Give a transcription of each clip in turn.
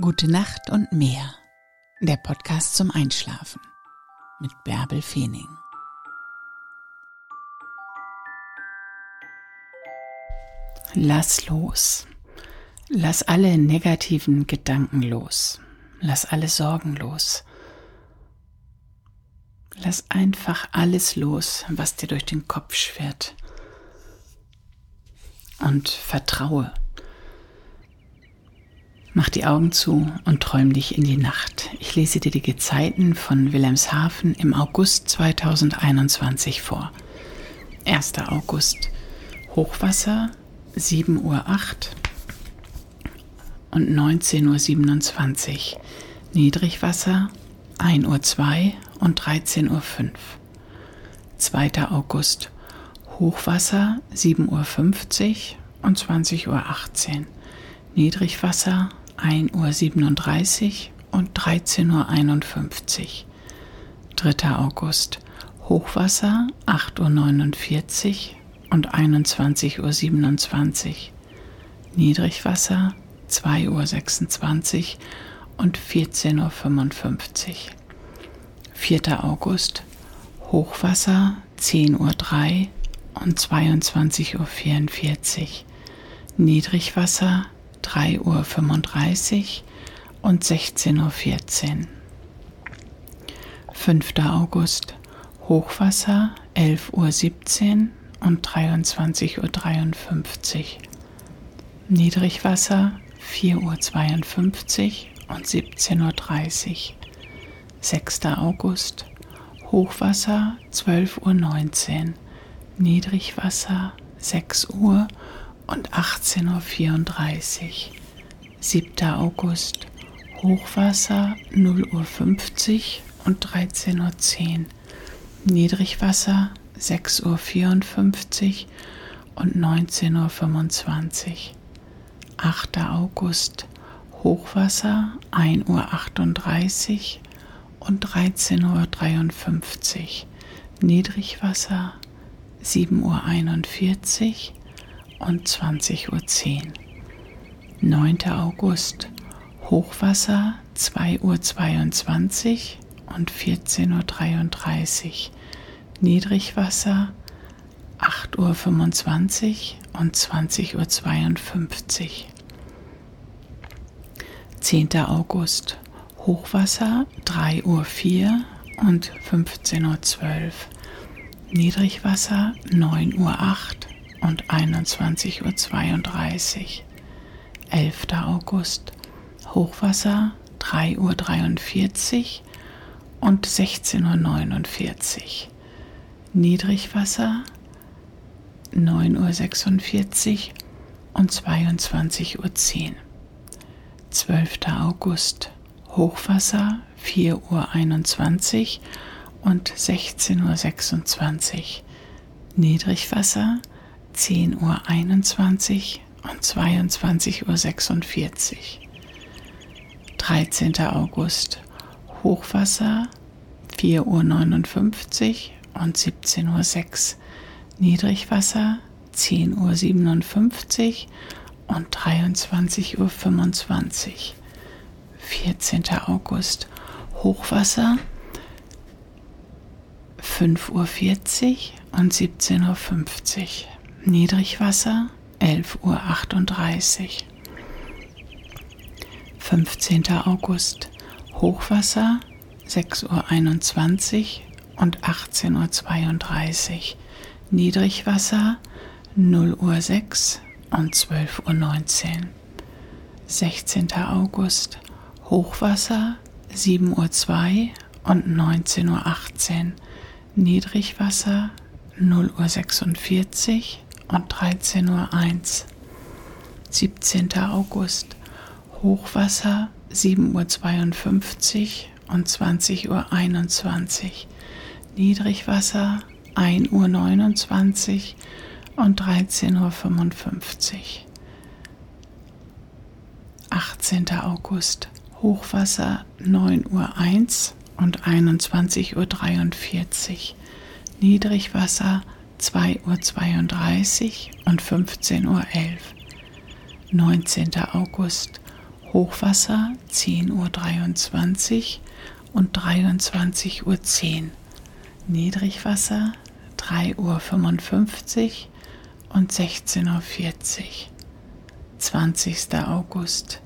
Gute Nacht und mehr. Der Podcast zum Einschlafen mit Bärbel Feening. Lass los. Lass alle negativen Gedanken los. Lass alle Sorgen los. Lass einfach alles los, was dir durch den Kopf schwirrt. Und vertraue Mach die Augen zu und träum dich in die Nacht. Ich lese dir die Gezeiten von Wilhelmshaven im August 2021 vor. 1. August. Hochwasser 7.08 Uhr und 19.27 Uhr. Niedrigwasser 1.02 Uhr und 13.05 Uhr. 2. August. Hochwasser 7.50 Uhr und 20.18 Uhr. Niedrigwasser 1.37 Uhr und 13.51 Uhr. 3. August. Hochwasser 8.49 Uhr und 21.27 Uhr. Niedrigwasser 2.26 Uhr und 14.55 Uhr. 4. August. Hochwasser 10.03 Uhr und 22.44 Uhr. Niedrigwasser 3.35 Uhr und 16.14 Uhr. 5. August Hochwasser 11.17 Uhr und 23.53 Uhr. Niedrigwasser 4.52 Uhr und 17.30 Uhr. 6. August Hochwasser 12.19 Uhr. Niedrigwasser 6 Uhr und 18.34 Uhr. 7. August Hochwasser 0.50 Uhr und 13.10 Uhr. Niedrigwasser 6.54 Uhr und 19.25 Uhr. 8. August Hochwasser 1.38 Uhr und 13.53 Uhr. Niedrigwasser 7.41 Uhr und 20.10 Uhr. 9. August Hochwasser 2.22 Uhr und 14.33 Uhr. Niedrigwasser 8.25 Uhr und 20.52 Uhr. 10. August Hochwasser 3.04 Uhr und 15.12 Uhr. Niedrigwasser 9.08 Uhr und 21.32 Uhr. 11. August Hochwasser 3.43 Uhr und 16.49 Uhr. Niedrigwasser 9.46 Uhr und 22.10 Uhr. 12. August Hochwasser 4.21 Uhr und 16.26 Uhr. Niedrigwasser 10.21 Uhr und 22.46 Uhr. 13. August Hochwasser 4.59 Uhr und 17.06 Uhr. Niedrigwasser 10.57 Uhr und 23.25 Uhr. 14. August Hochwasser 5.40 Uhr und 17.50 Uhr. Niedrigwasser 11.38 Uhr. 15. August Hochwasser 6.21 Uhr und 18.32 Uhr. Niedrigwasser 0 Uhr 6 und 12.19 Uhr. 16. August Hochwasser 7 Uhr 2 und 19.18 Uhr. Niedrigwasser 0 Uhr 46 und 13.01 Uhr. 17. August Hochwasser 7.52 Uhr und 20.21 Uhr. Niedrigwasser 1.29 Uhr und 13.55 Uhr. 18. August Hochwasser 9.01 Uhr und 21.43 Uhr. Niedrigwasser 2.32 Uhr und 15.11 Uhr. 19. August Hochwasser 10.23 Uhr und 23.10 Uhr. Niedrigwasser 3.55 Uhr und 16.40 Uhr. 20. August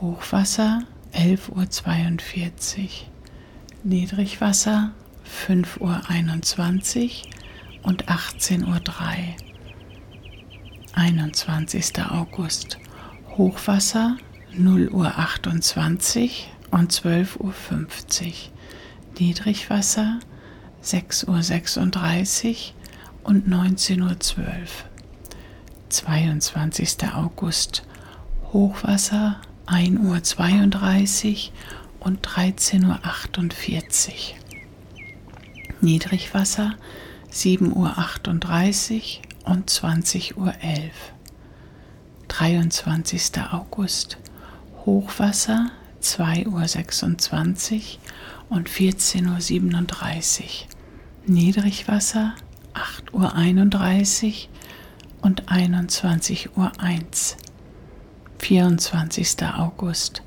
Hochwasser 11.42 Uhr. Niedrigwasser 5.21 Uhr und 18.03 Uhr. 21. August Hochwasser 0 Uhr 28 und 12.50 Uhr. Niedrigwasser 6 Uhr 36 und 19.12 Uhr. 22. August Hochwasser 1 Uhr 32 und 13.48 Uhr. Niedrigwasser 7 Uhr 38 und 20 Uhr 11. 23. August Hochwasser 2 Uhr 26 und 14.37 Uhr. Niedrigwasser 8 Uhr 31 und 21 Uhr 1. 24. August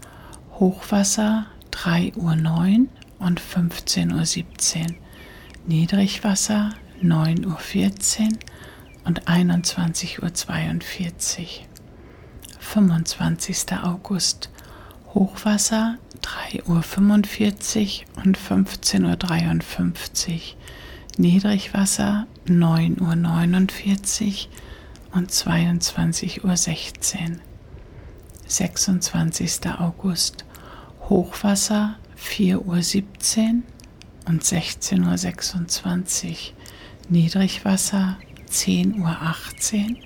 Hochwasser 3 Uhr 9 und 15.17 Uhr. Niedrigwasser 9 Uhr 14 und 21 Uhr 42. 25. August Hochwasser 3 Uhr 45 und 15 Uhr 53. Niedrigwasser 9 Uhr 49 und 22 Uhr 16. 26. August Hochwasser 4 Uhr 17 und 16 Uhr 26. Niedrigwasser 10 Uhr 18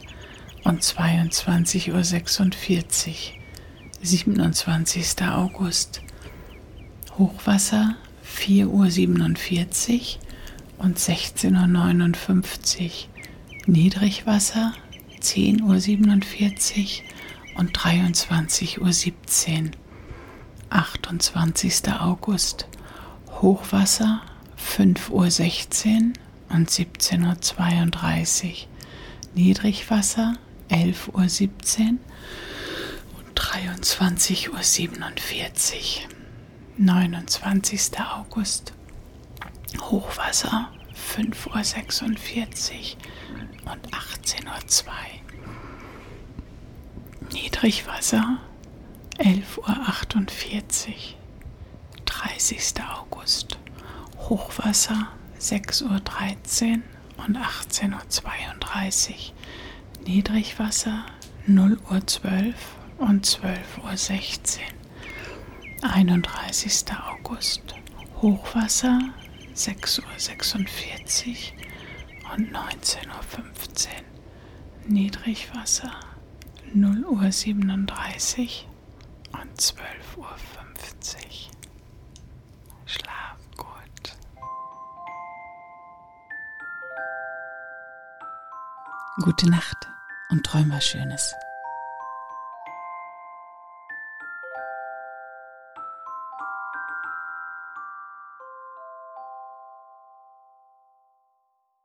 und 22 Uhr 46. 27. August Hochwasser 4 Uhr 47 und 16 Uhr 59. Niedrigwasser 10 Uhr 47 und 23 Uhr 17. 28. August Hochwasser 5 Uhr 16 und 17 Uhr 32. Niedrigwasser 11 Uhr 17 und 23 Uhr 47. 29. August Hochwasser 5 Uhr 46 und 18 Uhr 2. Niedrigwasser 11 Uhr 48. 30. August Hochwasser 6 Uhr 13 und 18 Uhr 32. Niedrigwasser 0 Uhr 12 und 12 Uhr 16. 31. August Hochwasser 6 Uhr 46 und 19 Uhr 15. Niedrigwasser 0 Uhr 37 und 12 Uhr Gute Nacht und träum was Schönes.